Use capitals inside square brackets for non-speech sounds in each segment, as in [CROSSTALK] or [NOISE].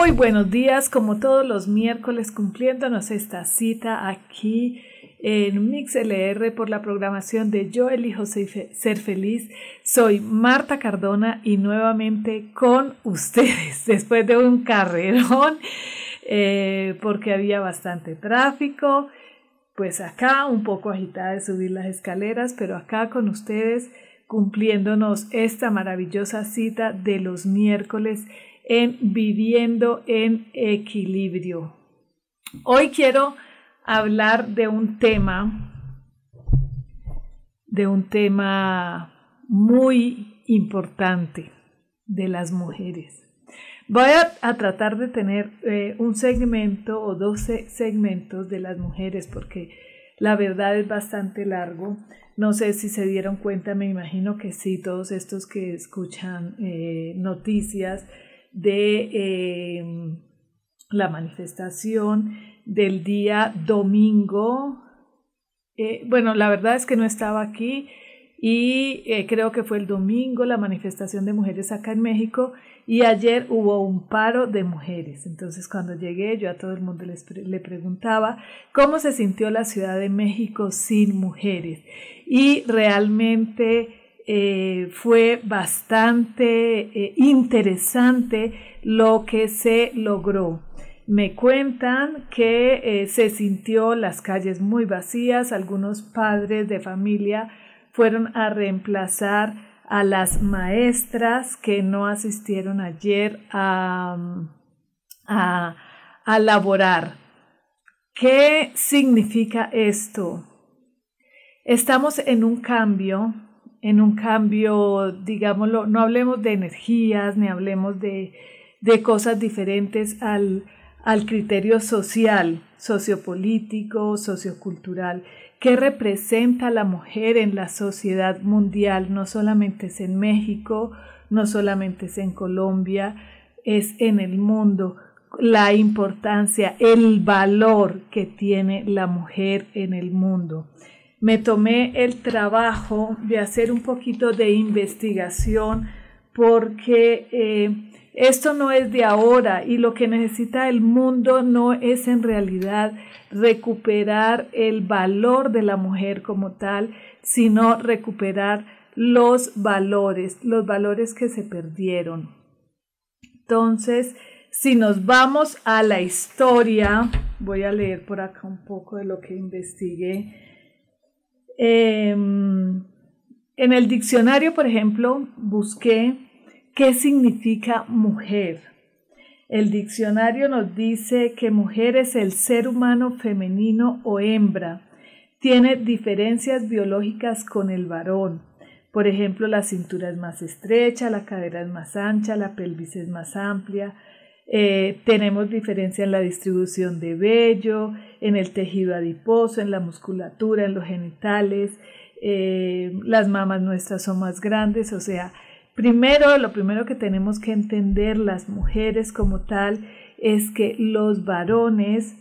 Muy buenos días, como todos los miércoles, cumpliéndonos esta cita aquí en MixLR por la programación de Yo elijo ser feliz. Soy Marta Cardona y nuevamente con ustedes [LAUGHS] después de un carrerón eh, porque había bastante tráfico. Pues acá un poco agitada de subir las escaleras, pero acá con ustedes cumpliéndonos esta maravillosa cita de los miércoles en viviendo en equilibrio. Hoy quiero hablar de un tema, de un tema muy importante de las mujeres. Voy a, tratar de tener eh, un segmento o dos segmentos de las mujeres porque la verdad es bastante largo. No sé si se dieron cuenta, me imagino que sí, todos estos que escuchan eh, noticias de em, la manifestación del día domingo. Eh, bueno, la verdad es que no estaba aquí y eh, creo que fue el domingo la manifestación de mujeres acá en México y ayer hubo un paro de mujeres. Entonces cuando llegué yo a todo el mundo le preguntaba cómo se sintió la Ciudad de México sin mujeres y realmente eh, fue bastante eh, interesante lo que se logró. Me cuentan que eh, se sintió las calles muy vacías, algunos padres de familia fueron a reemplazar a las maestras que no asistieron ayer a, a, a laborar. ¿Qué significa esto? Estamos en un cambio en un cambio, digámoslo, no hablemos de energías, ni hablemos de, de cosas diferentes al, al criterio social, sociopolítico, sociocultural, que representa la mujer en la sociedad mundial, no solamente es en México, no solamente es en Colombia, es en el mundo, la importancia, el valor que tiene la mujer en el mundo me tomé el trabajo de hacer un poquito de investigación porque eh, esto no es de ahora y lo que necesita el mundo no es en realidad recuperar el valor de la mujer como tal, sino recuperar los valores, los valores que se perdieron. Entonces, si nos vamos a la historia, voy a leer por acá un poco de lo que investigué Em, en el diccionario, por ejemplo, busqué qué significa mujer. El diccionario nos dice que mujer es el ser humano femenino o hembra. Tiene diferencias biológicas con el varón. Por ejemplo, la cintura es más estrecha, la cadera es más ancha, la pelvis es más amplia, eh, tenemos diferencia en la distribución de vello, en el tejido adiposo, en la musculatura, en los genitales. Eh, las mamas nuestras son más grandes, o sea, primero, lo primero que tenemos que entender las mujeres como tal es que los varones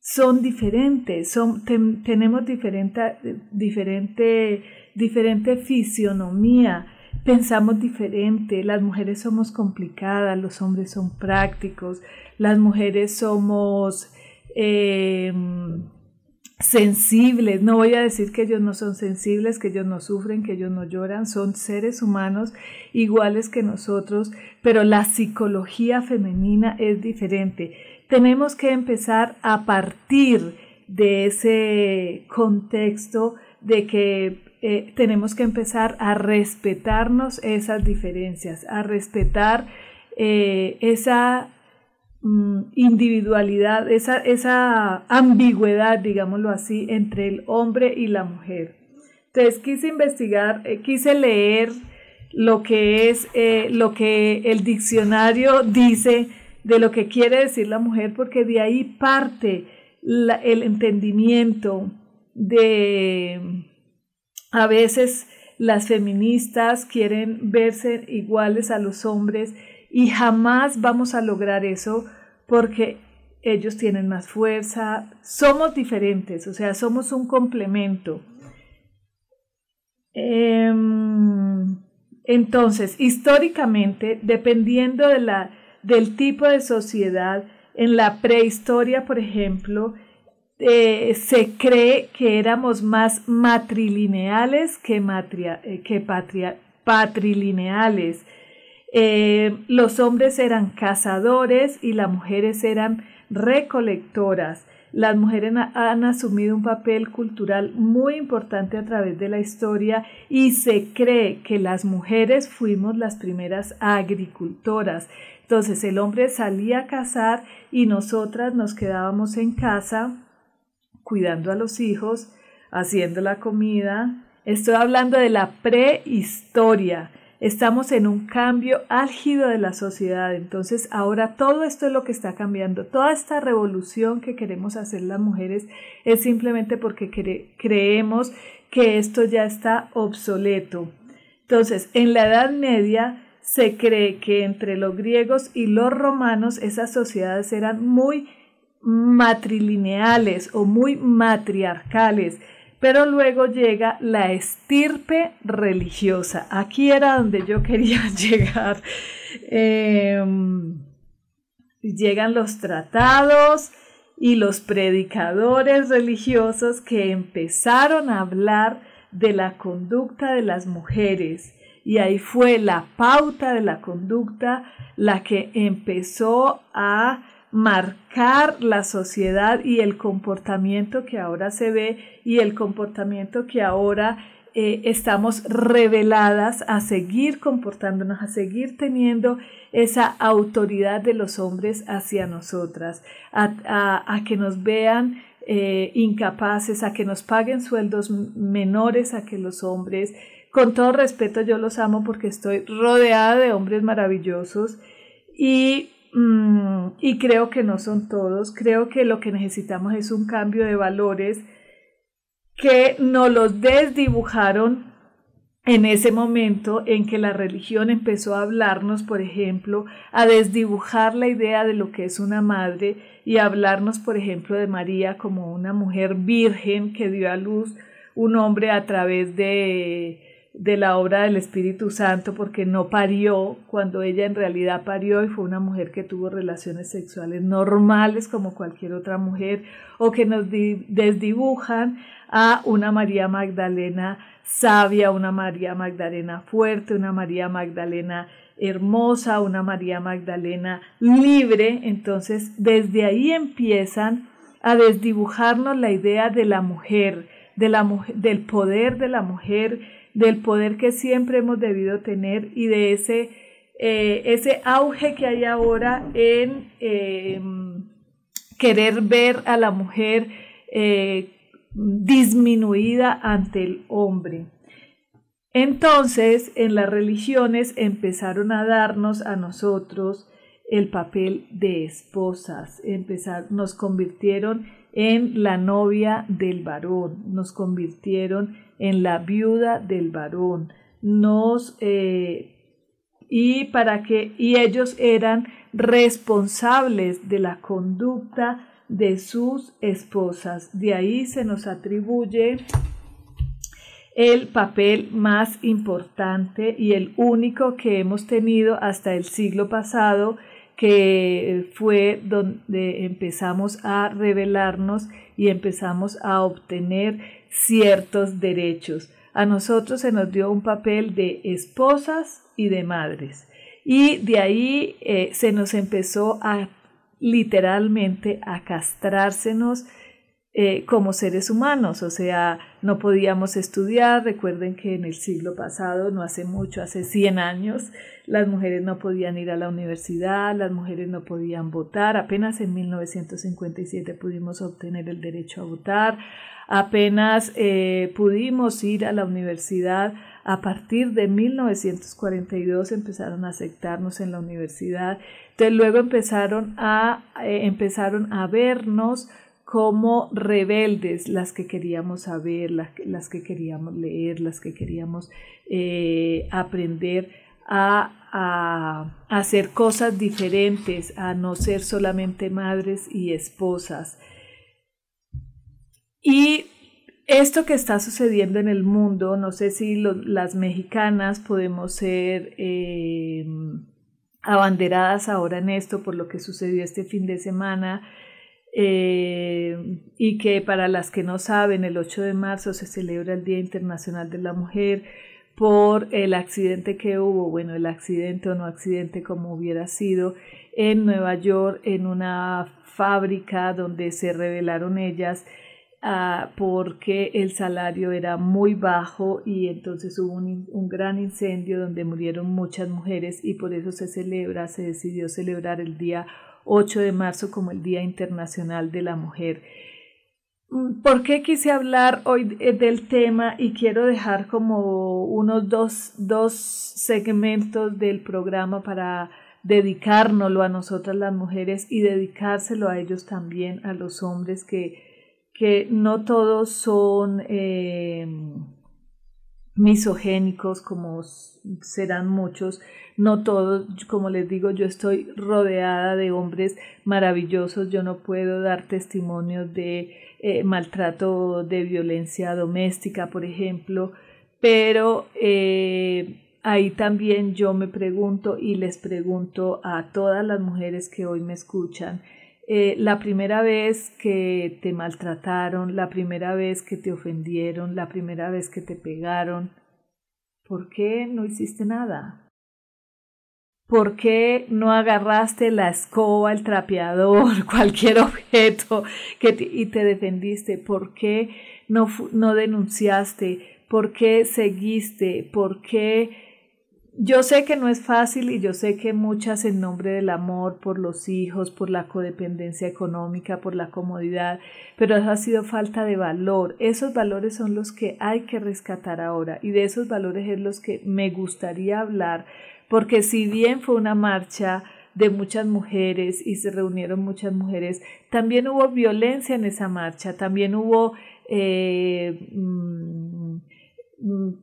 son diferentes, son, tenemos diferente, diferente, diferente fisionomía, pensamos diferente, las mujeres somos complicadas, los hombres son prácticos, las mujeres somos em, sensibles. No voy a decir que ellos no son sensibles, que ellos no sufren, que ellos no lloran, son seres humanos iguales que nosotros, pero la psicología femenina es diferente. Tenemos que empezar a partir de ese contexto de que eh, tenemos que empezar a respetarnos esas diferencias, a respetar eh, esa individualidad, esa, esa ambigüedad, digámoslo así, entre el hombre y la mujer. Entonces quise investigar, eh, quise leer lo que es eh, lo que el diccionario dice de lo que quiere decir la mujer, porque de ahí parte el entendimiento de a veces las feministas quieren verse iguales a los hombres y jamás vamos a lograr eso porque ellos tienen más fuerza, somos diferentes, o sea, somos un complemento. Em, entonces, históricamente, dependiendo de la, del tipo de sociedad, en la prehistoria, por ejemplo, eh, se cree que éramos más matrilineales que, matria, eh, que patrilineales. Eh, los hombres eran cazadores y las mujeres eran recolectoras. Las mujeres han asumido un papel cultural muy importante a través de la historia y se cree que las mujeres fuimos las primeras agricultoras. Entonces el hombre salía a cazar y nosotras nos quedábamos en casa cuidando a los hijos, haciendo la comida. Estoy hablando de la prehistoria. Estamos en un cambio álgido de la sociedad, entonces ahora todo esto es lo que está cambiando. Toda esta revolución que queremos hacer las mujeres es simplemente porque creemos que esto ya está obsoleto. Entonces, en la Edad Media se cree que entre los griegos y los romanos esas sociedades eran muy matrilineales o muy matriarcales pero luego llega la estirpe religiosa. Aquí era donde yo quería [LAUGHS] llegar. Em, llegan los tratados y los predicadores religiosos que empezaron a hablar de la conducta de las mujeres. Y ahí fue la pauta de la conducta la que empezó a marcar la sociedad y el comportamiento que ahora se ve y el comportamiento que ahora eh, estamos reveladas a seguir comportándonos, a seguir teniendo esa autoridad de los hombres hacia nosotras, a, que nos vean eh, incapaces, a que nos paguen sueldos menores a que los hombres. Con todo respeto, yo los amo porque estoy rodeada de hombres maravillosos y Mm, y creo que no son todos, creo que lo que necesitamos es un cambio de valores que nos los desdibujaron en ese momento en que la religión empezó a hablarnos, por ejemplo, a desdibujar la idea de lo que es una madre y a hablarnos, por ejemplo, de María como una mujer virgen que dio a luz un hombre a través de de la obra del Espíritu Santo porque no parió cuando ella en realidad parió y fue una mujer que tuvo relaciones sexuales normales como cualquier otra mujer o que nos desdibujan a una María Magdalena sabia, una María Magdalena fuerte, una María Magdalena hermosa, una María Magdalena libre. Entonces desde ahí empiezan a desdibujarnos la idea de la mujer, de la, del poder de la mujer, del poder que siempre hemos debido tener y de ese, eh, ese auge que hay ahora en eh, querer ver a la mujer eh, disminuida ante el hombre. Entonces, en las religiones empezaron a darnos a nosotros el papel de esposas, empezar, nos convirtieron en la novia del varón, nos convirtieron en la viuda del varón, nos eh, y para que y ellos eran responsables de la conducta de sus esposas. De ahí se nos atribuye el papel más importante y el único que hemos tenido hasta el siglo pasado, que fue donde empezamos a revelarnos y empezamos a obtener ciertos derechos. A nosotros se nos dio un papel de esposas y de madres. Y de ahí eh, se nos empezó a literalmente a castrársenos eh, como seres humanos, o sea, no podíamos estudiar. Recuerden que en el siglo pasado, no hace mucho, hace 100 años, las mujeres no podían ir a la universidad, las mujeres no podían votar. Apenas en 1957 pudimos obtener el derecho a votar, apenas eh, pudimos ir a la universidad. A partir de 1942 empezaron a aceptarnos en la universidad. Entonces luego empezaron a, eh, empezaron a vernos como rebeldes, las que queríamos saber, las, que queríamos leer, las que queríamos eh, aprender a, hacer cosas diferentes, a no ser solamente madres y esposas. Y esto que está sucediendo en el mundo, no sé si las mexicanas podemos ser eh, abanderadas ahora en esto por lo que sucedió este fin de semana eh, y que para las que no saben, el 8 de marzo se celebra el Día Internacional de la Mujer por el accidente que hubo, bueno, el accidente o no accidente como hubiera sido en Nueva York, en una fábrica donde se rebelaron ellas ah, porque el salario era muy bajo y entonces hubo un, un, gran incendio donde murieron muchas mujeres y por eso se celebra, se decidió celebrar el día 8 de marzo como el Día Internacional de la Mujer. Mm, ¿Por qué quise hablar hoy del tema y quiero dejar como unos dos, dos segmentos del programa para dedicárnoslo a nosotras las mujeres y dedicárselo a ellos también, a los hombres que, que no todos son eh, misogénicos como serán muchos, no todos, como les digo, yo estoy rodeada de hombres maravillosos, yo no puedo dar testimonios de eh, maltrato, de violencia doméstica, por ejemplo, pero eh, ahí también yo me pregunto y les pregunto a todas las mujeres que hoy me escuchan, eh, la primera vez que te maltrataron, la primera vez que te ofendieron, la primera vez que te pegaron, ¿por qué no hiciste nada? ¿Por qué no agarraste la escoba, el trapeador, [LAUGHS] cualquier objeto que y te defendiste? ¿Por qué no, no denunciaste? ¿Por qué seguiste? ¿Por qué yo sé que no es fácil y yo sé que muchas en nombre del amor por los hijos, por la codependencia económica, por la comodidad, pero eso ha sido falta de valor. Esos valores son los que hay que rescatar ahora y de esos valores es los que me gustaría hablar, porque si bien fue una marcha de muchas mujeres y se reunieron muchas mujeres, también hubo violencia en esa marcha, también hubo eh, mm, mm,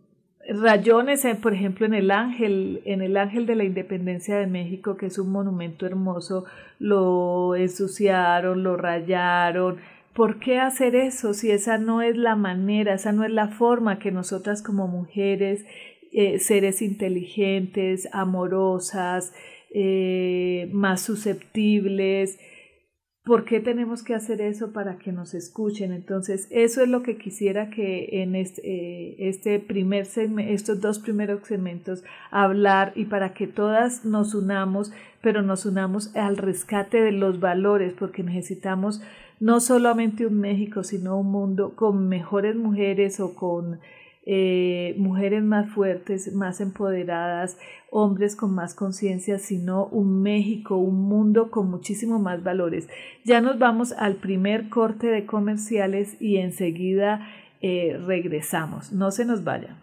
rayones, por ejemplo, en el Ángel, en el Ángel de la Independencia de México, que es un monumento hermoso, lo ensuciaron, lo rayaron. ¿Por qué hacer eso si esa no es la manera, esa no es la forma que nosotras como mujeres, eh, seres inteligentes, amorosas, eh, más susceptibles, ¿Por qué tenemos que hacer eso para que nos escuchen? Entonces, eso es lo que quisiera que en este, eh, este estos dos primeros segmentos hablar y para que todas nos unamos, pero nos unamos al rescate de los valores, porque necesitamos no solamente un México, sino un mundo con mejores mujeres o con eh, mujeres más fuertes, más empoderadas, hombres con más conciencia, sino un México, un mundo con muchísimo más valores. Ya nos vamos al primer corte de comerciales y enseguida eh, regresamos. No se nos vayan.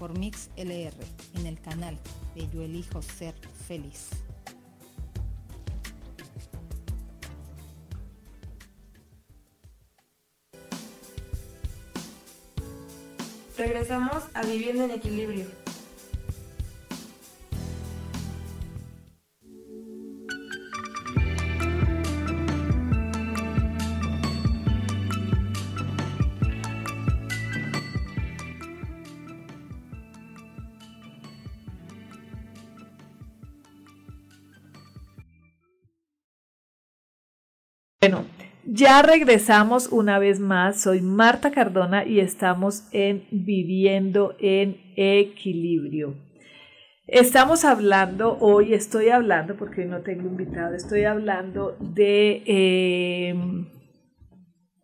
por Mix LR en el canal de Yo Elijo Ser Feliz. Regresamos a Viviendo en Equilibrio. Ya regresamos una vez más. Soy Marta Cardona y estamos en Viviendo en Equilibrio. Estamos hablando, hoy estoy hablando, porque no tengo invitado, estoy hablando de, em,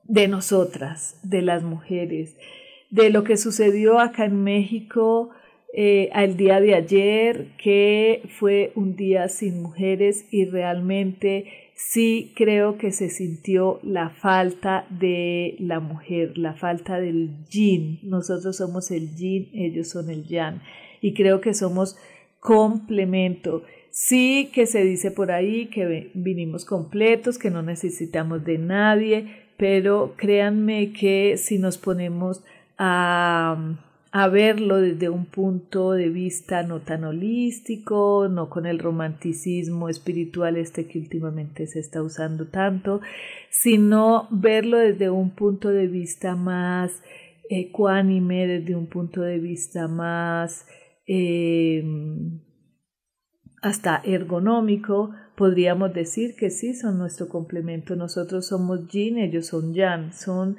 de nosotras, de las mujeres, de lo que sucedió acá en México eh, al día de ayer, que fue un día sin mujeres y realmente sí creo que se sintió la falta de la mujer, la falta del yin. Nosotros somos el yin, ellos son el yang. Y creo que somos complemento. Sí que se dice por ahí que vinimos completos, que no necesitamos de nadie, pero créanme que si nos ponemos a a verlo desde un punto de vista no tan holístico, no con el romanticismo espiritual este que últimamente se está usando tanto, sino verlo desde un punto de vista más ecuánime, desde un punto de vista más em, hasta ergonómico, podríamos decir que sí, son nuestro complemento. Nosotros somos yin, ellos son yang, son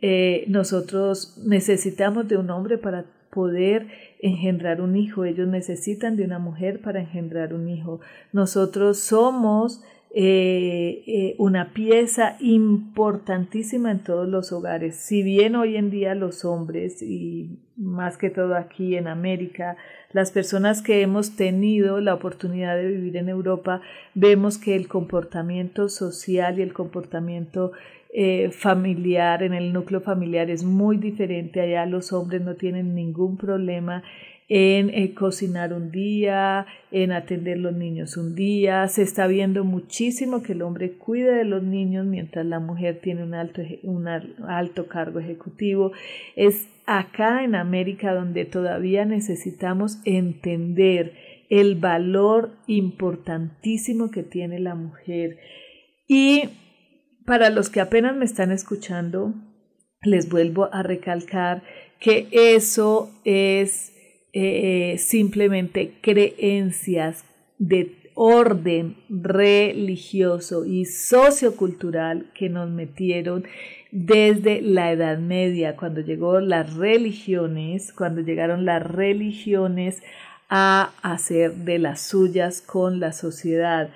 eh, nosotros necesitamos de un hombre para poder engendrar un hijo, ellos necesitan de una mujer para engendrar un hijo. Nosotros somos eh, eh, una pieza importantísima en todos los hogares. Si bien hoy en día los hombres, y más que todo aquí en América, las personas que hemos tenido la oportunidad de vivir en Europa, vemos que el comportamiento social y el comportamiento eh, familiar, en el núcleo familiar es muy diferente. Allá los hombres no tienen ningún problema en eh, cocinar un día, en atender los niños un día. Se está viendo muchísimo que el hombre cuide de los niños mientras la mujer tiene un alto, un alto cargo ejecutivo. Es acá en América donde todavía necesitamos entender el valor importantísimo que tiene la mujer. Y para los que apenas me están escuchando, les vuelvo a recalcar que eso es eh, simplemente creencias de orden religioso y sociocultural que nos metieron desde la Edad Media, cuando llegó las religiones, cuando llegaron las religiones a hacer de las suyas con la sociedad.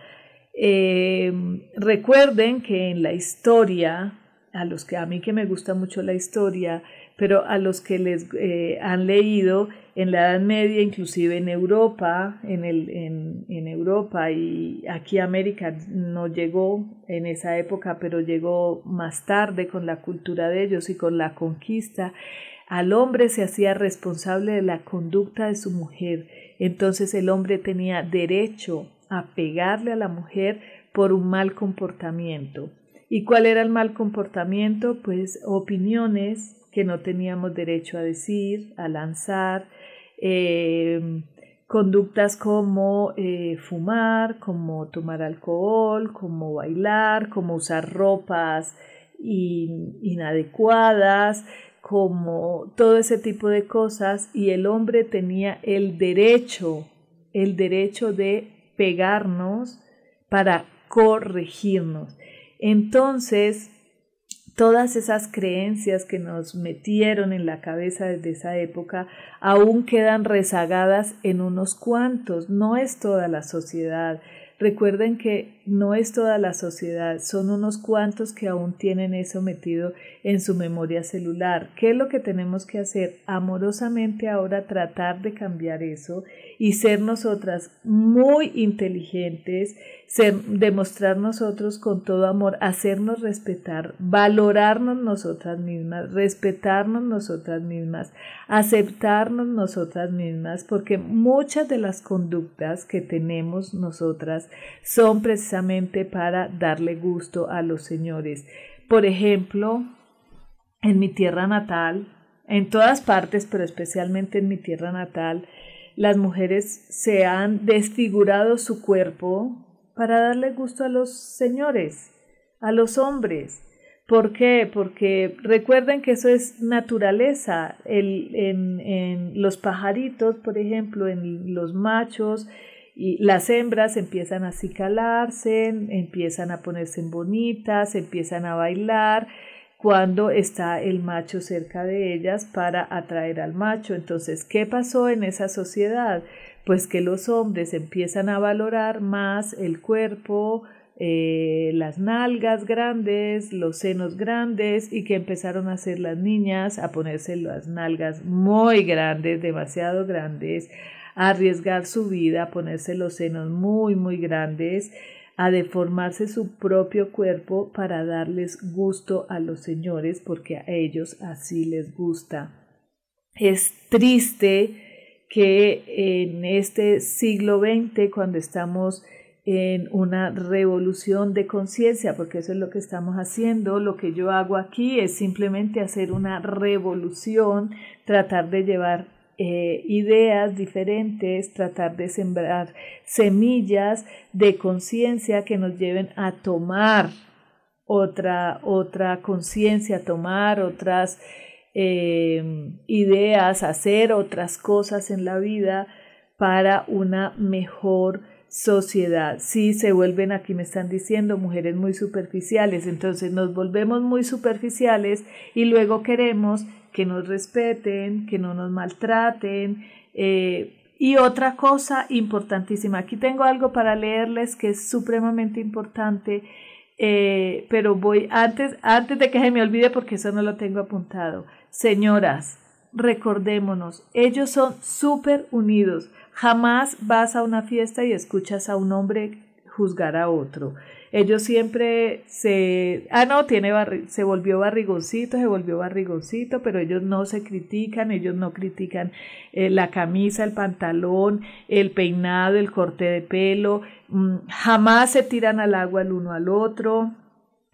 Eh, recuerden que en la historia, a los que a mí que me gusta mucho la historia, pero a los que les eh, han leído en la Edad Media, inclusive en Europa, en, el, en, en Europa y aquí América no llegó en esa época, pero llegó más tarde con la cultura de ellos y con la conquista. Al hombre se hacía responsable de la conducta de su mujer, entonces el hombre tenía derecho a pegarle a la mujer por un mal comportamiento. ¿Y cuál era el mal comportamiento? Pues opiniones que no teníamos derecho a decir, a lanzar, eh, conductas como eh, fumar, como tomar alcohol, como bailar, como usar ropas inadecuadas, como todo ese tipo de cosas y el hombre tenía el derecho, el derecho de pegarnos para corregirnos. Entonces, todas esas creencias que nos metieron en la cabeza desde esa época aún quedan rezagadas en unos cuantos, no es toda la sociedad. Recuerden que no es toda la sociedad, son unos cuantos que aún tienen eso metido en su memoria celular. ¿Qué es lo que tenemos que hacer? Amorosamente ahora tratar de cambiar eso y ser nosotras muy inteligentes, demostrar nosotros con todo amor, hacernos respetar, valorarnos nosotras mismas, respetarnos nosotras mismas, aceptarnos nosotras mismas, porque muchas de las conductas que tenemos nosotras son precisamente para darle gusto a los señores. Por ejemplo, en mi tierra natal, en todas partes, pero especialmente en mi tierra natal, las mujeres se han desfigurado su cuerpo para darle gusto a los señores, a los hombres. ¿Por qué? Porque recuerden que eso es naturaleza. En los pajaritos, por ejemplo, en los machos, y las hembras empiezan a acicalarse, empiezan a ponerse bonitas, empiezan a bailar, cuando está el macho cerca de ellas para atraer al macho. Entonces, ¿qué pasó en esa sociedad? Pues que los hombres empiezan a valorar más el cuerpo, eh, las nalgas grandes, los senos grandes y que empezaron a hacer las niñas a ponerse las nalgas muy grandes, demasiado grandes, a arriesgar su vida, a ponerse los senos muy, muy grandes, a deformarse su propio cuerpo para darles gusto a los señores porque a ellos así les gusta. Es triste que en este siglo XX, cuando estamos en una revolución de conciencia, porque eso es lo que estamos haciendo. Lo que yo hago aquí es simplemente hacer una revolución, tratar de llevar eh, ideas diferentes, tratar de sembrar semillas de conciencia que nos lleven a tomar otra, otra conciencia, tomar otras eh, ideas, hacer otras cosas en la vida para una mejor sociedad. Si se vuelven, aquí me están diciendo, mujeres muy superficiales, entonces nos volvemos muy superficiales y luego queremos que nos respeten, que no nos maltraten. Eh, y otra cosa importantísima, aquí tengo algo para leerles que es supremamente importante, eh, pero voy antes, antes de que se me olvide porque eso no lo tengo apuntado. Señoras, recordémonos, ellos son súper unidos. Jamás vas a una fiesta y escuchas a un hombre juzgar a otro. Ellos siempre se, ah, no, tiene se volvió barrigoncito, se volvió barrigoncito, pero ellos no se critican, ellos no critican eh, la camisa, el pantalón, el peinado, el corte de pelo, mm, jamás se tiran al agua el uno al otro,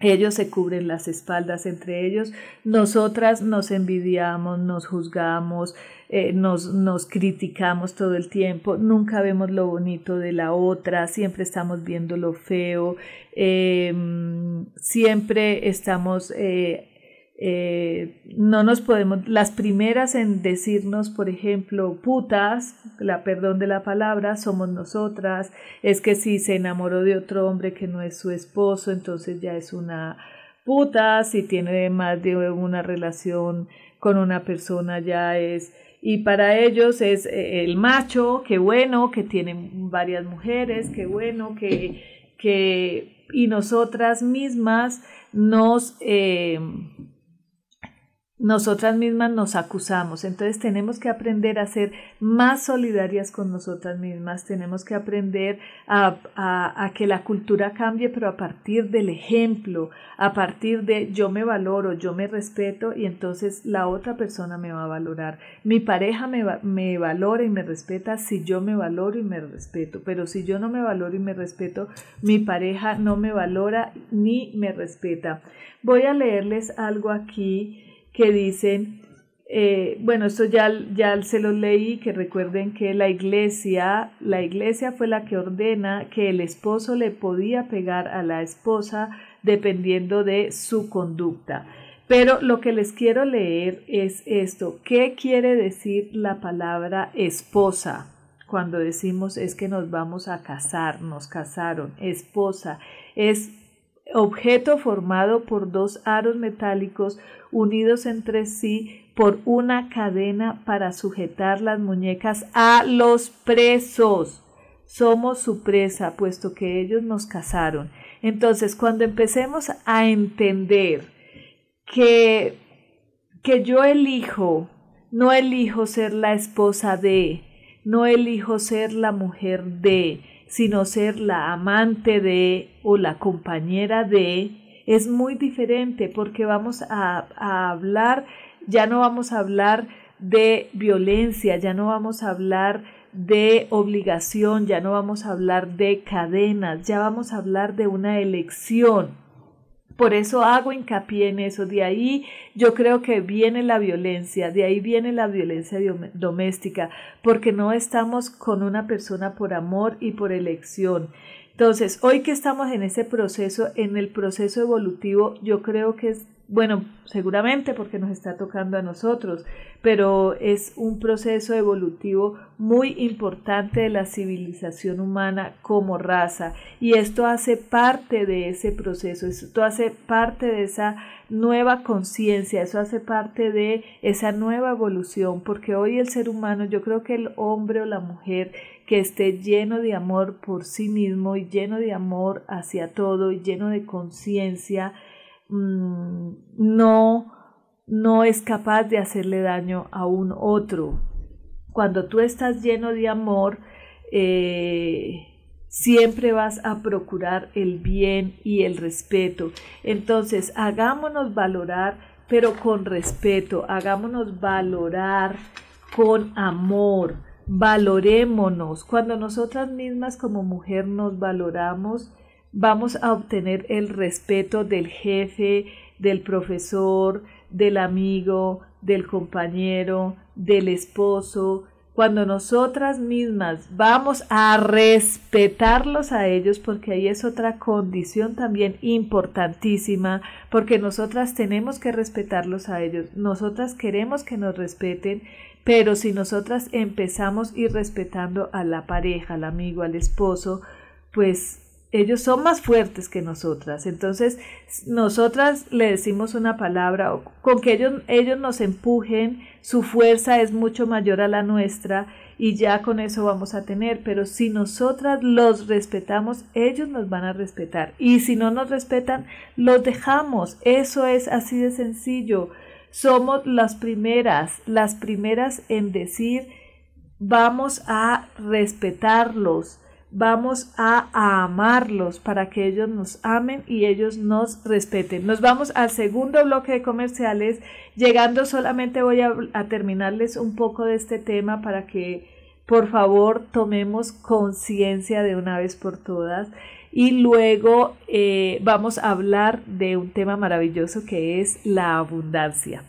ellos se cubren las espaldas entre ellos, nosotras nos envidiamos, nos juzgamos, eh, nos, nos criticamos todo el tiempo, nunca vemos lo bonito de la otra, siempre estamos viendo lo feo, em, siempre estamos eh, eh, no nos podemos, las primeras en decirnos, por ejemplo, putas, la perdón de la palabra, somos nosotras, es que si se enamoró de otro hombre que no es su esposo, entonces ya es una puta, si tiene más de una relación con una persona ya es, y para ellos es eh, el macho, qué bueno, que tiene varias mujeres, qué bueno, que, que, y nosotras mismas nos... Eh, nosotras mismas nos acusamos. Entonces tenemos que aprender a ser más solidarias con nosotras mismas, tenemos que aprender a, a, que la cultura cambie, pero a partir del ejemplo, a partir de yo me valoro, yo me respeto y entonces la otra persona me va a valorar. Mi pareja me, me valora y me respeta si yo me valoro y me respeto, pero si yo no me valoro y me respeto, mi pareja no me valora ni me respeta. Voy a leerles algo aquí que dicen, eh, bueno, esto ya, ya se lo leí, que recuerden que la iglesia, la iglesia fue la que ordena que el esposo le podía pegar a la esposa dependiendo de su conducta. Pero lo que les quiero leer es esto. ¿Qué quiere decir la palabra esposa? Cuando decimos es que nos vamos a casar, nos casaron, esposa, es objeto formado por dos aros metálicos unidos entre sí por una cadena para sujetar las muñecas a los presos. Somos su presa, puesto que ellos nos casaron. Entonces, cuando empecemos a entender que, que yo elijo, no elijo ser la esposa de, no elijo ser la mujer de, sino ser la amante de o la compañera de, es muy diferente porque vamos a, a hablar, ya no vamos a hablar de violencia, ya no vamos a hablar de obligación, ya no vamos a hablar de cadenas, ya vamos a hablar de una elección. Por eso hago hincapié en eso. De ahí yo creo que viene la violencia, de ahí viene la violencia doméstica, porque no estamos con una persona por amor y por elección. Entonces, hoy que estamos en ese proceso, en el proceso evolutivo, yo creo que es bueno, seguramente porque nos está tocando a nosotros, pero es un proceso evolutivo muy importante de la civilización humana como raza. Y esto hace parte de ese proceso, esto hace parte de esa nueva conciencia, eso hace parte de esa nueva evolución, porque hoy el ser humano, yo creo que el hombre o la mujer que esté lleno de amor por sí mismo y lleno de amor hacia todo y lleno de conciencia, Mm, no, no es capaz de hacerle daño a un otro. Cuando tú estás lleno de amor, eh, siempre vas a procurar el bien y el respeto. Entonces, hagámonos valorar, pero con respeto, hagámonos valorar con amor, valorémonos. Cuando nosotras mismas como mujer nos valoramos, vamos a obtener el respeto del jefe, del profesor, del amigo, del compañero, del esposo, cuando nosotras mismas vamos a respetarlos a ellos, porque ahí es otra condición también importantísima, porque nosotras tenemos que respetarlos a ellos, nosotras queremos que nos respeten, pero si nosotras empezamos ir respetando a la pareja, al amigo, al esposo, pues ellos son más fuertes que nosotras. Entonces, nosotras le decimos una palabra, con que ellos, ellos nos empujen, su fuerza es mucho mayor a la nuestra y ya con eso vamos a tener. Pero si nosotras los respetamos, ellos nos van a respetar. Y si no nos respetan, los dejamos. Eso es así de sencillo. Somos las primeras, las primeras en decir, vamos a respetarlos vamos a, amarlos para que ellos nos amen y ellos nos respeten. Nos vamos al segundo bloque de comerciales. Llegando solamente voy a, terminarles un poco de este tema para que por favor tomemos conciencia de una vez por todas. Y luego eh, vamos a hablar de un tema maravilloso que es la abundancia.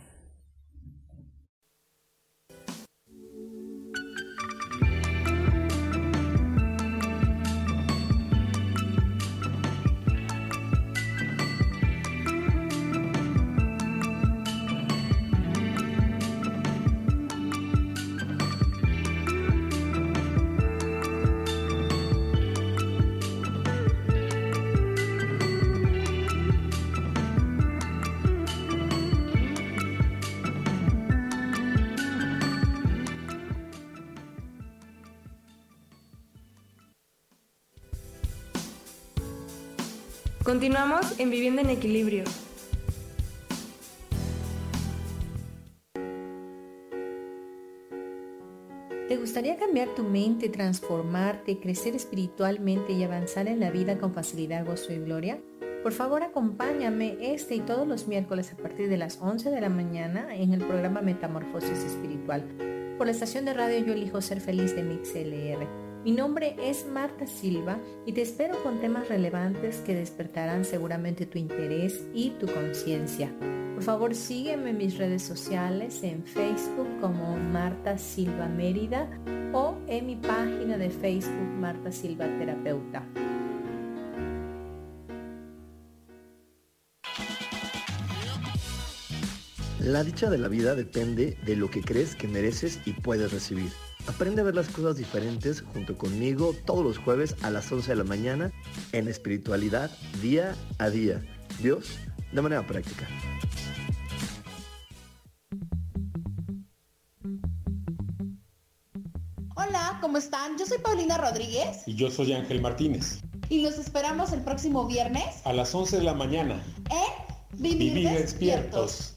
Continuamos en Vivienda en Equilibrio. ¿Te gustaría cambiar tu mente, transformarte, crecer espiritualmente y avanzar en la vida con facilidad, gozo y gloria? Por favor, acompáñame este y todos los miércoles a partir de las 11 de la mañana en el programa Metamorfosis Espiritual por la estación de radio Yo Elijo Ser Feliz de MixLR. Mi nombre es Marta Silva y te espero con temas relevantes que despertarán seguramente tu interés y tu conciencia. Por favor sígueme en mis redes sociales en Facebook como Marta Silva Mérida o en mi página de Facebook Marta Silva Terapeuta. La dicha de la vida depende de lo que crees que mereces y puedes recibir. Aprende a ver las cosas diferentes junto conmigo todos los jueves a las 11 de la mañana en espiritualidad día a día. Dios, de manera práctica. Hola, ¿cómo están? Yo soy Paulina Rodríguez. Y yo soy Ángel Martínez. Y los esperamos el próximo viernes. A las 11 de la mañana. En Vivir, despiertos.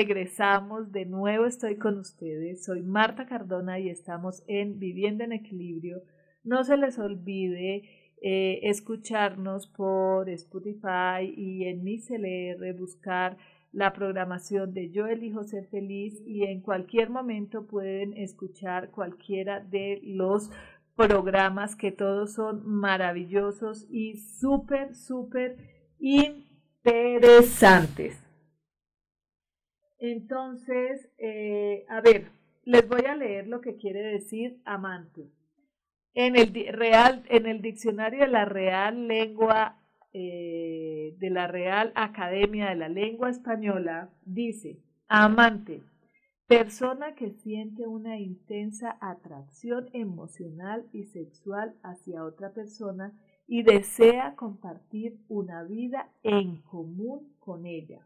Regresamos de nuevo, estoy con ustedes. Soy Marta Cardona y estamos en Vivienda en Equilibrio. No se les olvide eh, escucharnos por Spotify y en mi CLR buscar la programación de Yo elijo ser feliz y en cualquier momento pueden escuchar cualquiera de los programas que todos son maravillosos y súper, súper interesantes. Entonces, eh, a ver, les voy a leer lo que quiere decir amante. En el, real, en el diccionario de la Real Lengua, eh, de la Real Academia de la Lengua Española, dice, amante, persona que siente una intensa atracción emocional y sexual hacia otra persona y desea compartir una vida en común con ella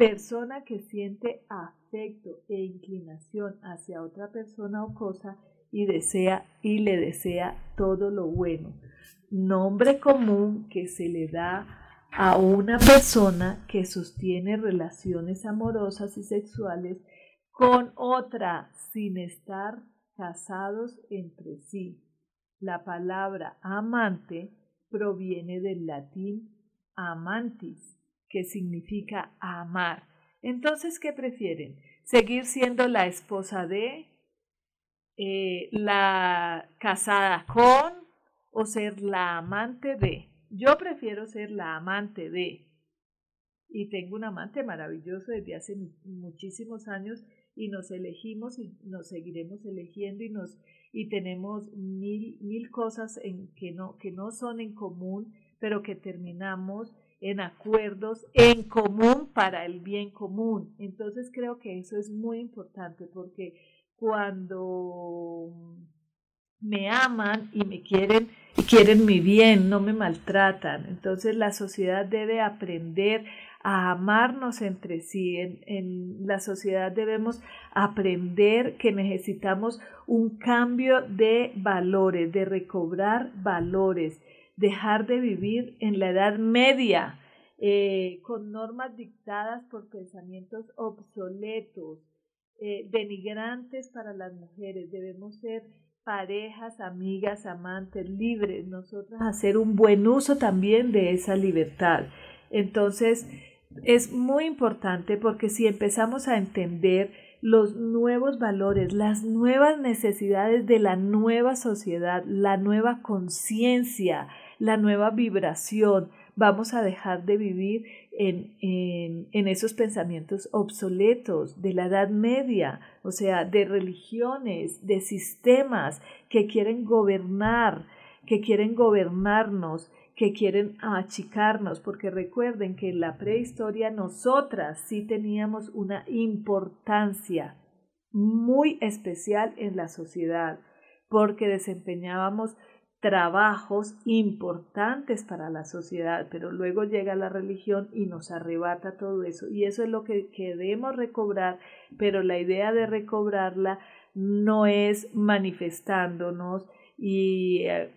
persona que siente afecto e inclinación hacia otra persona o cosa y desea y le desea todo lo bueno. Nombre común que se le da a una persona que sostiene relaciones amorosas y sexuales con otra sin estar casados entre sí. La palabra amante proviene del latín amantis, que significa amar. Entonces, ¿qué prefieren? ¿Seguir siendo la esposa de, eh, la casada con o ser la amante de. Yo prefiero ser la amante de. Y tengo un amante maravilloso desde hace muchísimos años y nos elegimos y nos seguiremos eligiendo y nos y tenemos mil, mil cosas en que no, que no son en común, pero que terminamos en acuerdos en común para el bien común. Entonces creo que eso es muy importante porque cuando me aman y me quieren y quieren mi bien, no me maltratan. Entonces la sociedad debe aprender a amarnos entre sí. En, en, la sociedad debemos aprender que necesitamos un cambio de valores, de recobrar valores, dejar de vivir en la Edad Media eh, con normas dictadas por pensamientos obsoletos, eh, denigrantes para las mujeres. Debemos ser parejas, amigas, amantes, libres, nosotras hacer un buen uso también de esa libertad. Entonces, es muy importante porque si empezamos a entender los nuevos valores, las nuevas necesidades de la nueva sociedad, la nueva conciencia, la nueva vibración, vamos a dejar de vivir en, en, esos pensamientos obsoletos de la Edad Media, o sea, de religiones, de sistemas que quieren gobernar, que quieren gobernarnos que quieren achicarnos, porque recuerden que en la prehistoria nosotras sí teníamos una importancia muy especial en la sociedad, porque desempeñábamos trabajos importantes para la sociedad, pero luego llega la religión y nos arrebata todo eso. Y eso es lo que queremos recobrar, pero la idea de recobrarla no es manifestándonos y eh,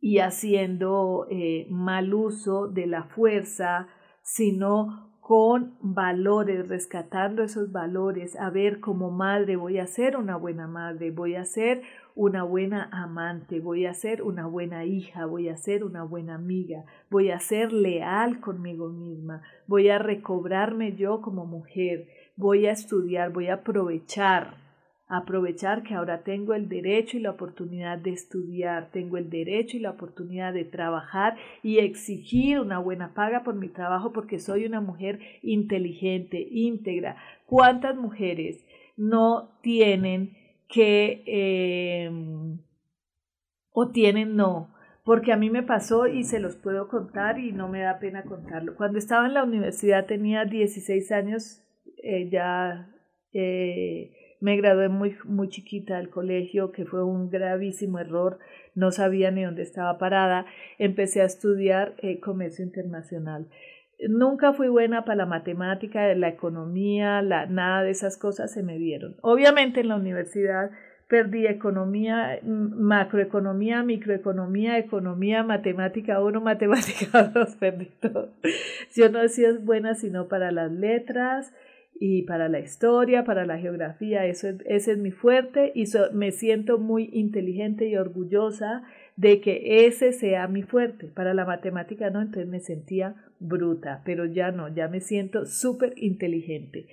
y haciendo eh, mal uso de la fuerza, sino con valores, rescatando esos valores, a ver como madre voy a ser una buena madre, voy a ser una buena amante, voy a ser una buena hija, voy a ser una buena amiga, voy a ser leal conmigo misma, voy a recobrarme yo como mujer, voy a estudiar, voy a aprovechar aprovechar que ahora tengo el derecho y la oportunidad de estudiar, tengo el derecho y la oportunidad de trabajar y exigir una buena paga por mi trabajo porque soy una mujer inteligente, íntegra. ¿Cuántas mujeres no tienen que eh, o tienen no? Porque a mí me pasó y se los puedo contar y no me da pena contarlo. Cuando estaba en la universidad tenía 16 años, eh, ya eh, me gradué muy, muy chiquita del colegio, que fue un gravísimo error, no sabía ni dónde estaba parada, empecé a estudiar eh, comercio internacional. Nunca fui buena para la matemática, la economía, la, nada de esas cosas se me dieron. Obviamente en la universidad perdí economía, macroeconomía, microeconomía, economía, matemática uno, [LAUGHS] matemática dos, perdí todo. Yo no decía buena sino para las letras, y para la historia, para la geografía, eso ese es mi fuerte y me siento muy inteligente y orgullosa de que ese sea mi fuerte. Para la matemática no, entonces me sentía bruta, pero ya no, ya me siento súper inteligente.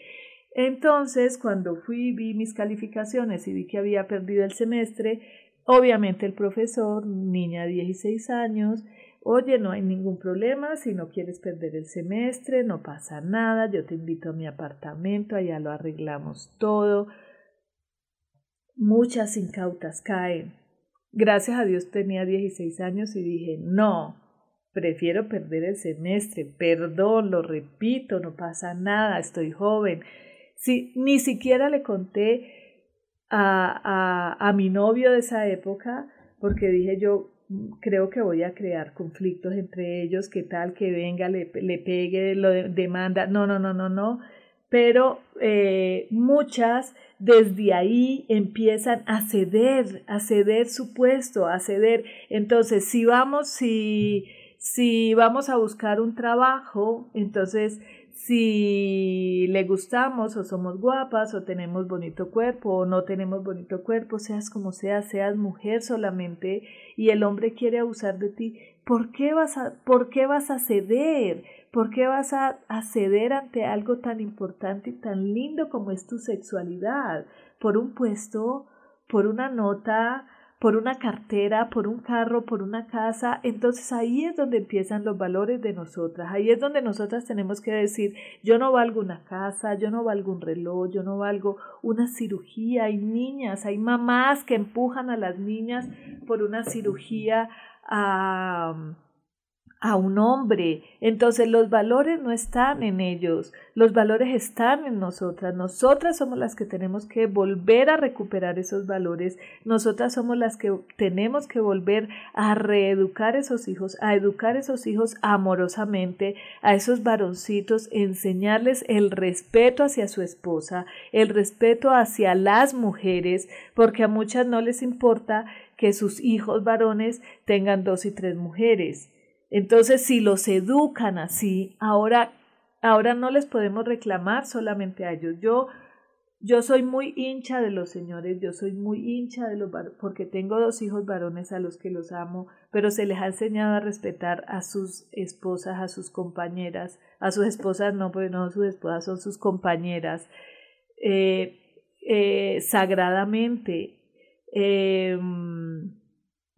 Entonces, cuando fui, vi mis calificaciones y vi que había perdido el semestre, obviamente el profesor, niña de 16 años, Oye, no hay ningún problema, si no quieres perder el semestre, no pasa nada, yo te invito a mi apartamento, allá lo arreglamos todo. Muchas incautas caen. Gracias a Dios tenía 16 años y dije, no, prefiero perder el semestre, perdón, lo repito, no pasa nada, estoy joven. Ni siquiera le conté a, a, a mi novio de esa época, porque dije yo, creo que voy a crear conflictos entre ellos, qué tal que venga, le, le pegue, lo demanda, no, no, no, no, no, pero eh, muchas desde ahí empiezan a ceder, a ceder su puesto, a ceder. Entonces, si vamos, si, si vamos a buscar un trabajo, entonces si le gustamos o somos guapas o tenemos bonito cuerpo o no tenemos bonito cuerpo, seas como seas, seas mujer solamente y el hombre quiere abusar de ti, ¿por qué vas a, por qué vas a ceder? ¿Por qué vas a, ceder ante algo tan importante y tan lindo como es tu sexualidad? Por un puesto, por una nota, por una cartera, por un carro, por una casa, entonces ahí es donde empiezan los valores de nosotras, ahí es donde nosotras tenemos que decir, yo no valgo una casa, yo no valgo un reloj, yo no valgo una cirugía, hay niñas, hay mamás que empujan a las niñas por una cirugía a a un hombre. Entonces los valores no están en ellos, los valores están en nosotras. Nosotras somos las que tenemos que volver a recuperar esos valores, nosotras somos las que tenemos que volver a reeducar esos hijos, a educar esos hijos amorosamente, a esos varoncitos, enseñarles el respeto hacia su esposa, el respeto hacia las mujeres, porque a muchas no les importa que sus hijos varones tengan dos y tres mujeres entonces, si los educan así, ahora, ahora no les podemos reclamar solamente a ellos. Yo, yo soy muy hincha de los señores, yo soy muy hincha de los porque tengo dos hijos varones a los que los amo, pero se les ha enseñado a respetar a sus esposas, a sus compañeras, a sus esposas no, porque no sus esposas, son sus compañeras, eh, eh, sagradamente. Eh,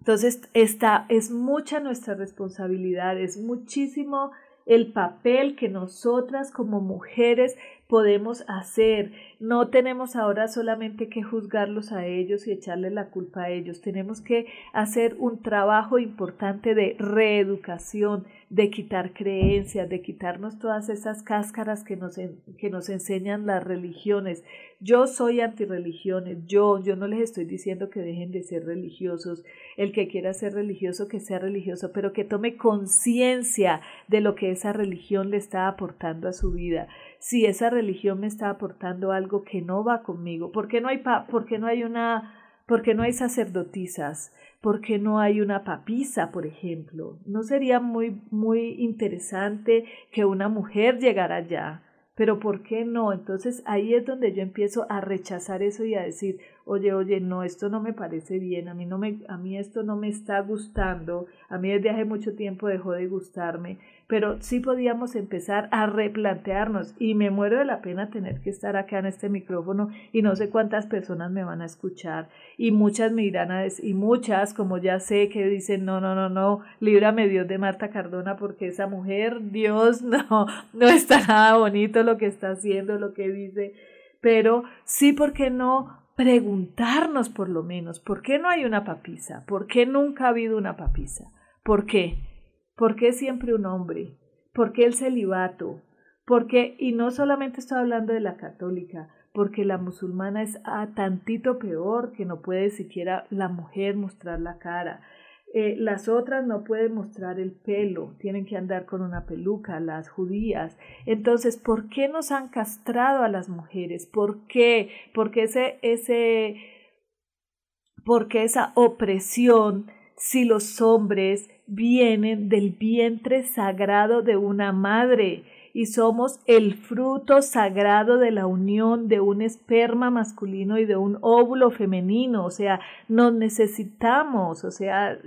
entonces, esta es mucha nuestra responsabilidad, es muchísimo el papel que nosotras como mujeres podemos hacer. No tenemos ahora solamente que juzgarlos a ellos y echarles la culpa a ellos. Tenemos que hacer un trabajo importante de reeducación, de quitar creencias, de quitarnos todas esas cáscaras que nos, que nos enseñan las religiones. Yo soy antirreligiones, yo, yo no les estoy diciendo que dejen de ser religiosos. El que quiera ser religioso, que sea religioso, pero que tome conciencia de lo que esa religión le está aportando a su vida si esa religión me está aportando algo que no va conmigo, ¿por qué no hay, pa por qué no hay una, por qué no hay sacerdotisas? ¿Por qué no hay una papisa, por ejemplo? ¿No sería muy, muy interesante que una mujer llegara allá? Pero ¿por qué no? Entonces ahí es donde yo empiezo a rechazar eso y a decir, oye, oye, no, esto no me parece bien, a mí, no me, a mí esto no me está gustando, a mí desde hace mucho tiempo dejó de gustarme, pero sí podíamos empezar a replantearnos y me muero de la pena tener que estar acá en este micrófono y no sé cuántas personas me van a escuchar y muchas me irán a decir, y muchas como ya sé que dicen, no, no, no, no, líbrame Dios de Marta Cardona porque esa mujer, Dios, [LAUGHS] no, no está nada bonito lo que está haciendo, lo que dice, pero sí, porque no? Preguntarnos por lo menos, ¿por qué no hay una papisa? ¿Por qué nunca ha habido una papisa? ¿Por qué? ¿Por qué siempre un hombre? ¿Por qué el celibato? Porque, y no solamente estoy hablando de la católica, porque la musulmana es a tantito peor que no puede siquiera la mujer mostrar la cara. Eh, las otras no pueden mostrar el pelo, tienen que andar con una peluca, las judías. Entonces, ¿por qué nos han castrado a las mujeres? ¿Por qué? Porque ese, ese, porque esa opresión, si los hombres vienen del vientre sagrado de una madre, y somos el fruto sagrado de la unión de un esperma masculino y de un óvulo femenino, o sea, nos necesitamos, o sea,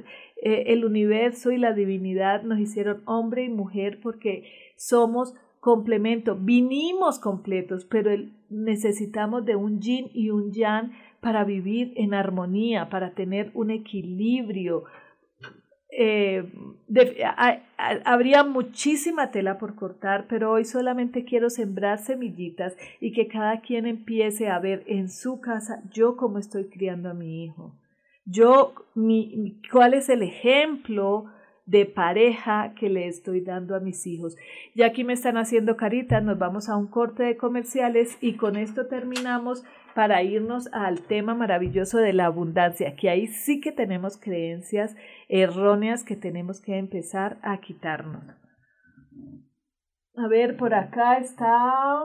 eh, el universo y la divinidad nos hicieron hombre y mujer porque somos complemento, vinimos completos, pero necesitamos de un yin y un yang para vivir en armonía, para tener un equilibrio, eh, habría muchísima tela por cortar, pero hoy solamente quiero sembrar semillitas y que cada quien empiece a ver en su casa yo cómo estoy criando a mi hijo. Yo, mi, cuál es el ejemplo de pareja que le estoy dando a mis hijos. Ya aquí me están haciendo caritas, nos vamos a un corte de comerciales y con esto terminamos para irnos al tema maravilloso de la abundancia, que ahí sí que tenemos creencias erróneas que tenemos que empezar a quitarnos. A ver, por acá está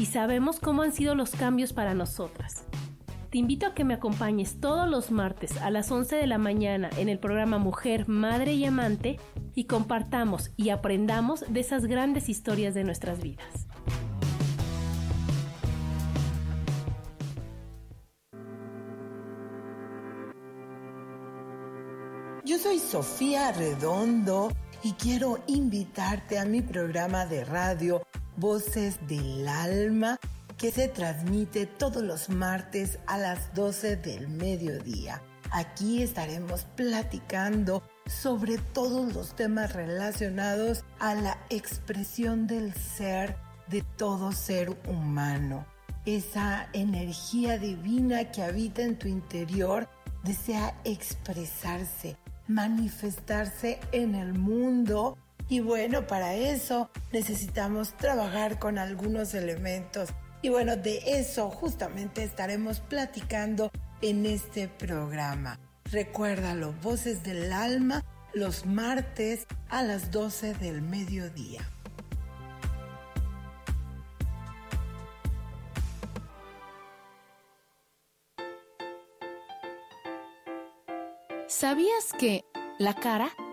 y sabemos cómo han sido los cambios para nosotras. Te invito a que me acompañes todos los martes a las 11 de la mañana en el programa Mujer, Madre y Amante y compartamos y aprendamos de esas grandes historias de nuestras vidas. Yo soy Sofía Redondo y quiero invitarte a mi programa de radio Voces del Alma que se transmite todos los martes a las 12 del mediodía. Aquí estaremos platicando sobre todos los temas relacionados a la expresión del ser de todo ser humano. Esa energía divina que habita en tu interior desea expresarse, manifestarse en el mundo y bueno, para eso necesitamos trabajar con algunos elementos. Y bueno, de eso justamente estaremos platicando en este programa. Recuérdalo, Voces del Alma, los martes a las 12 del mediodía. ¿Sabías que la cara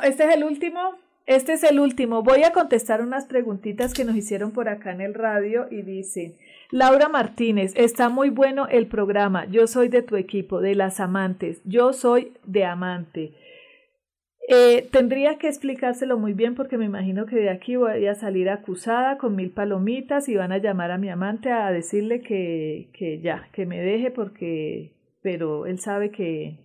Este es el último. Este es el último. Voy a contestar unas preguntitas que nos hicieron por acá en el radio y dice, Laura Martínez, está muy bueno el programa. Yo soy de tu equipo, de las amantes. Yo soy de amante. Eh, tendría que explicárselo muy bien porque me imagino que de aquí voy a salir acusada con mil palomitas y van a llamar a mi amante a decirle que, que ya, que me deje porque, pero él sabe que,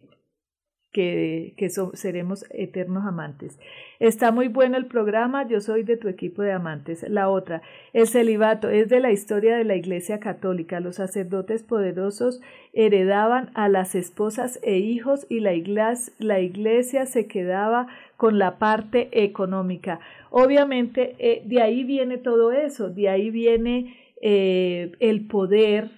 que, que seremos eternos amantes. Está muy bueno el programa, yo soy de tu equipo de amantes. La otra, el celibato es de la historia de la Iglesia Católica. Los sacerdotes poderosos heredaban a las esposas e hijos y la iglesia, la iglesia se quedaba con la parte económica. Obviamente, eh, de ahí viene todo eso, de ahí viene eh, el poder.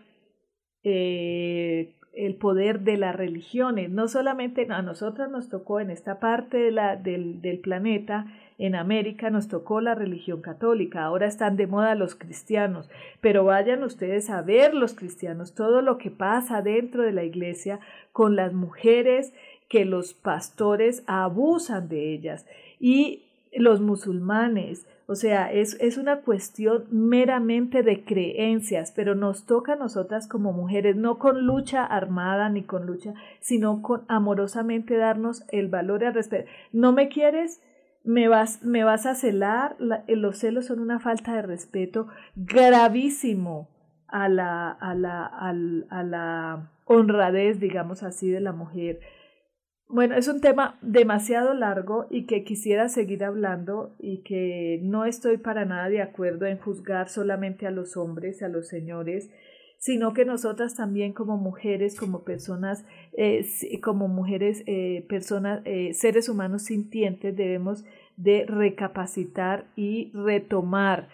Eh, el poder de las religiones. No solamente a nosotras nos tocó en esta parte de la, del, del planeta, en América nos tocó la religión católica, ahora están de moda los cristianos, pero vayan ustedes a ver los cristianos, todo lo que pasa dentro de la iglesia con las mujeres que los pastores abusan de ellas. Y los musulmanes, o sea, es, es una cuestión meramente de creencias, pero nos toca a nosotras como mujeres, no con lucha armada ni con lucha, sino con amorosamente darnos el valor y el respeto. ¿No me quieres? me vas, me vas a celar, eh, los celos son una falta de respeto gravísimo a la, a la, a la honradez, digamos así, de la mujer. Bueno, es un tema demasiado largo y que quisiera seguir hablando y que no estoy para nada de acuerdo en juzgar solamente a los hombres, a los señores, sino que nosotras también como mujeres, como personas, eh, como mujeres, eh, personas, eh, seres humanos sintientes, debemos de recapacitar y retomar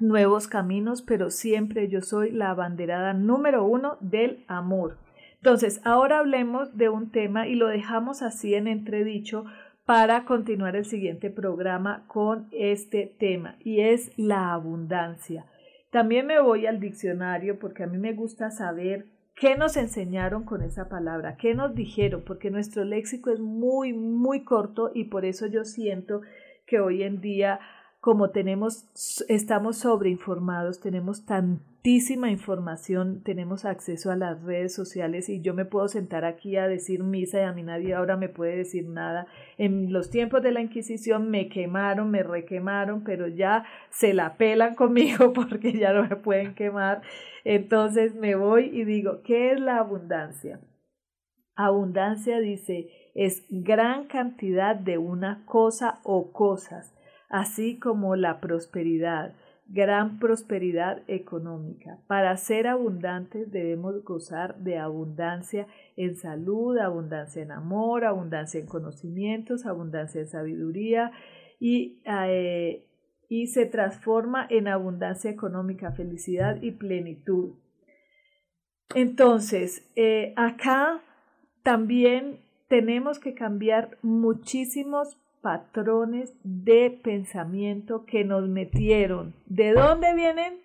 nuevos caminos, pero siempre yo soy la abanderada número uno del amor. Entonces, ahora hablemos de un tema y lo dejamos así en entredicho para continuar el siguiente programa con este tema y es la abundancia. También me voy al diccionario porque a mí me gusta saber qué nos enseñaron con esa palabra, qué nos dijeron, porque nuestro léxico es muy, muy corto y por eso yo siento que hoy en día como tenemos, estamos sobreinformados, tenemos tantísima información, tenemos acceso a las redes sociales y yo me puedo sentar aquí a decir misa y a mí nadie ahora me puede decir nada. En los tiempos de la Inquisición me quemaron, me requemaron, pero ya se la pelan [LAUGHS] conmigo porque ya no me pueden quemar. Entonces me voy y digo, ¿qué es la abundancia? Abundancia dice, es gran cantidad de una cosa o cosas así como la prosperidad, gran prosperidad económica. Para ser abundantes debemos gozar de abundancia en salud, abundancia en amor, abundancia en conocimientos, abundancia en sabiduría y, eh, y se transforma en abundancia económica, felicidad y plenitud. Entonces, eh, acá también tenemos que cambiar muchísimos patrones de pensamiento que nos metieron. ¿De dónde vienen?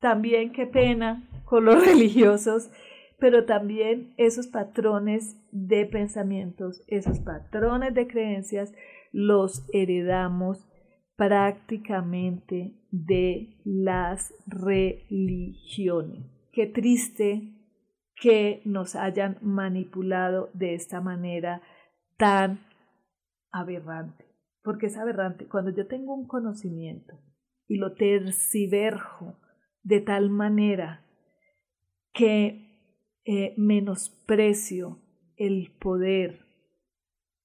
También qué pena con los [LAUGHS] religiosos, pero también esos patrones de pensamientos, esos patrones de creencias los heredamos prácticamente de las religiones. Qué triste que nos hayan manipulado de esta manera tan aberrante, porque es aberrante. Cuando yo tengo un conocimiento y lo terciverjo de tal manera que eh, menosprecio el poder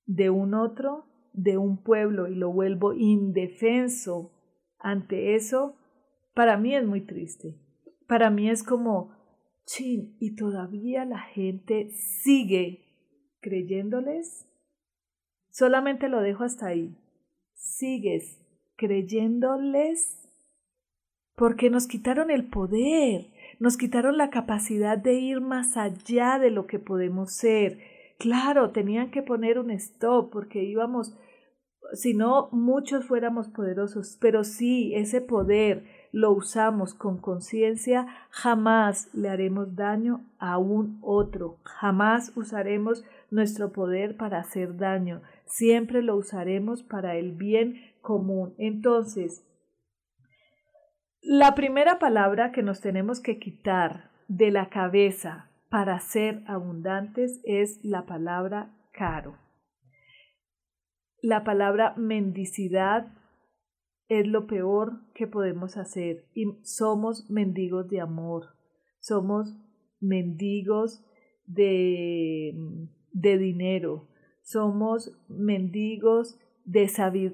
de un otro, de un pueblo y lo vuelvo indefenso ante eso, para mí es muy triste. Para mí es como, chin, y todavía la gente sigue creyéndoles Solamente lo dejo hasta ahí. ¿Sigues creyéndoles? Porque nos quitaron el poder, nos quitaron la capacidad de ir más allá de lo que podemos ser. Claro, tenían que poner un stop porque íbamos, si no, muchos fuéramos poderosos, pero sí, ese poder lo usamos con conciencia, jamás le haremos daño a un otro, jamás usaremos nuestro poder para hacer daño, siempre lo usaremos para el bien común. Entonces, la primera palabra que nos tenemos que quitar de la cabeza para ser abundantes es la palabra caro. La palabra mendicidad es lo peor que podemos hacer y somos mendigos de amor, somos mendigos de, de dinero, somos mendigos de,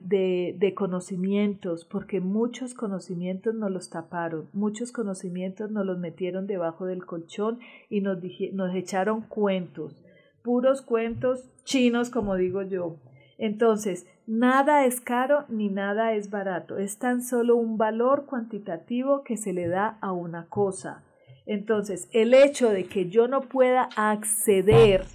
de, de, conocimientos, porque muchos conocimientos nos los taparon, muchos conocimientos nos los metieron debajo del colchón y nos, nos echaron cuentos, puros cuentos chinos, como digo yo. Entonces, nada es caro ni nada es barato, es tan solo un valor cuantitativo que se le da a una cosa. Entonces, el hecho de que yo no pueda acceder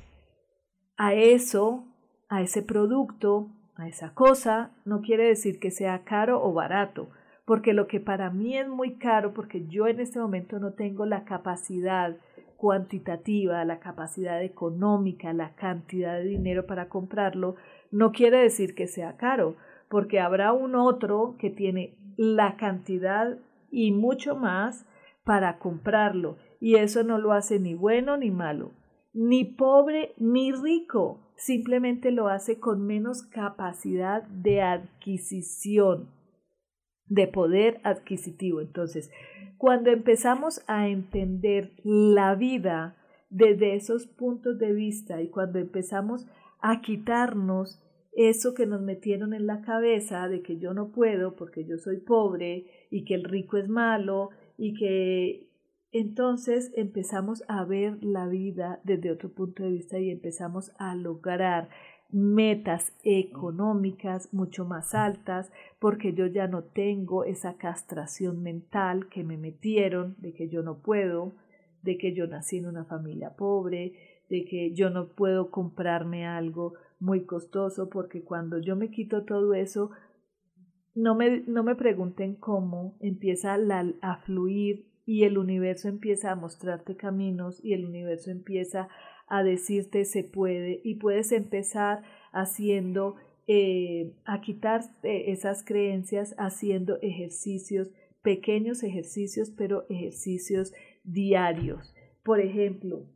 a eso, a ese producto, a esa cosa, no quiere decir que sea caro o barato, porque lo que para mí es muy caro, porque yo en este momento no tengo la capacidad cuantitativa, la capacidad económica, la cantidad de dinero para comprarlo, no quiere decir que sea caro, porque habrá un otro que tiene la cantidad y mucho más para comprarlo, y eso no lo hace ni bueno ni malo ni pobre ni rico, simplemente lo hace con menos capacidad de adquisición, de poder adquisitivo. Entonces, cuando empezamos a entender la vida, desde esos puntos de vista y cuando empezamos a quitarnos eso que nos metieron en la cabeza de que yo no puedo porque yo soy pobre y que el rico es malo y que entonces empezamos a ver la vida desde otro punto de vista y empezamos a lograr metas económicas mucho más altas porque yo ya no tengo esa castración mental que me metieron de que yo no puedo, de que yo nací en una familia pobre, de que yo no puedo comprarme algo muy costoso porque cuando yo me quito todo eso, no me, no me pregunten cómo empieza a fluir y el universo empieza a mostrarte caminos y el universo empieza a decirte se puede y puedes empezar haciendo eh, a quitar esas creencias haciendo ejercicios pequeños ejercicios pero ejercicios diarios por ejemplo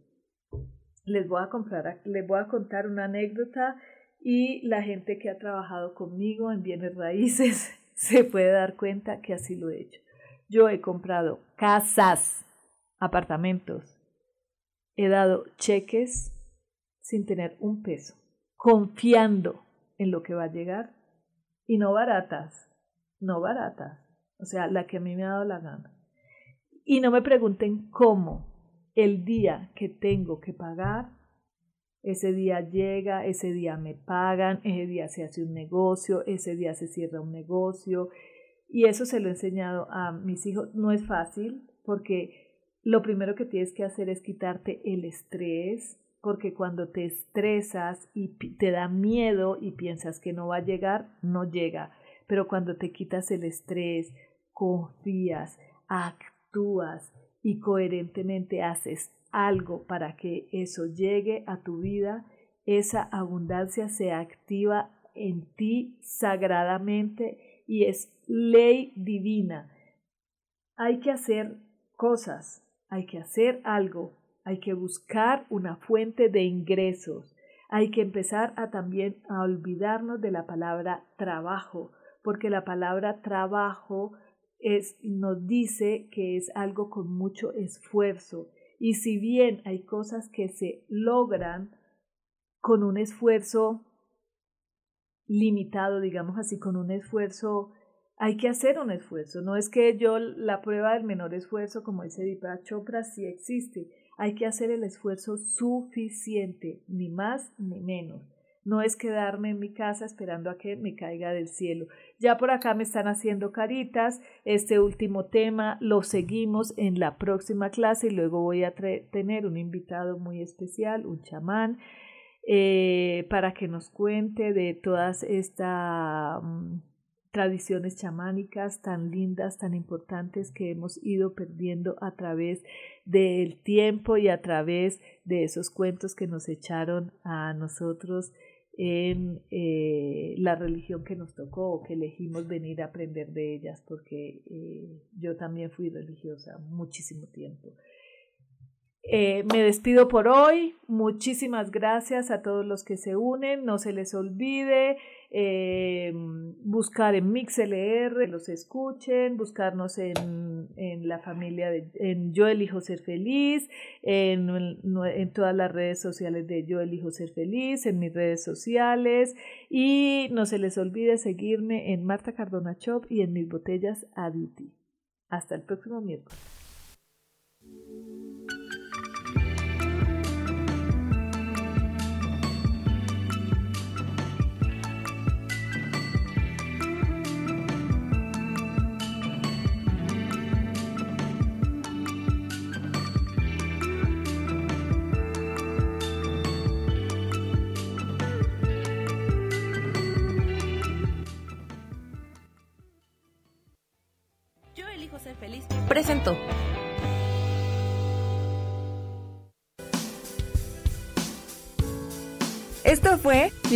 les voy a comprar, les voy a contar una anécdota y la gente que ha trabajado conmigo en bienes raíces [LAUGHS] se puede dar cuenta que así lo he hecho. Yo he comprado casas, apartamentos, he dado cheques sin tener un peso, confiando en lo que va a llegar y no baratas, no baratas, o sea, la que a mí me ha dado la gana. Y no me pregunten cómo, el día que tengo que pagar, ese día llega, ese día me pagan, ese día se hace un negocio, ese día se cierra un negocio. Y eso se lo he enseñado a mis hijos. No es fácil porque lo primero que tienes que hacer es quitarte el estrés, porque cuando te estresas y te da miedo y piensas que no va a llegar, no llega. Pero cuando te quitas el estrés, confías, actúas y coherentemente haces algo para que eso llegue a tu vida, esa abundancia se activa en ti sagradamente y es ley divina. Hay que hacer cosas, hay que hacer algo, hay que buscar una fuente de ingresos, hay que empezar a también a olvidarnos de la palabra trabajo, porque la palabra trabajo es, nos dice que es algo con mucho esfuerzo. Y si bien hay cosas que se logran con un esfuerzo limitado, digamos así, con un esfuerzo, hay que hacer un esfuerzo. No es que yo la prueba del menor esfuerzo, como dice Deepak Chopra, sí existe. Hay que hacer el esfuerzo suficiente, ni más ni menos no es quedarme en mi casa esperando a que me caiga del cielo. Ya por acá me están haciendo caritas. Este último tema lo seguimos en la próxima clase y luego voy a tener un invitado muy especial, un chamán, eh, para que nos cuente de todas estas mm, tradiciones chamánicas tan lindas, tan importantes que hemos ido perdiendo a través del tiempo y a través de esos cuentos que nos echaron a nosotros en eh, la religión que nos tocó o que elegimos venir a aprender de ellas, porque eh, yo también fui religiosa muchísimo tiempo. Eh, me despido por hoy. Muchísimas gracias a todos los que se unen. No se les olvide eh, buscar en MixLR, los escuchen, buscarnos en, en la familia de en Yo elijo ser feliz, en, en todas las redes sociales de Yo elijo ser feliz, en mis redes sociales y no se les olvide seguirme en Marta Cardona Shop y en mis botellas Aditi. Hasta el próximo miércoles.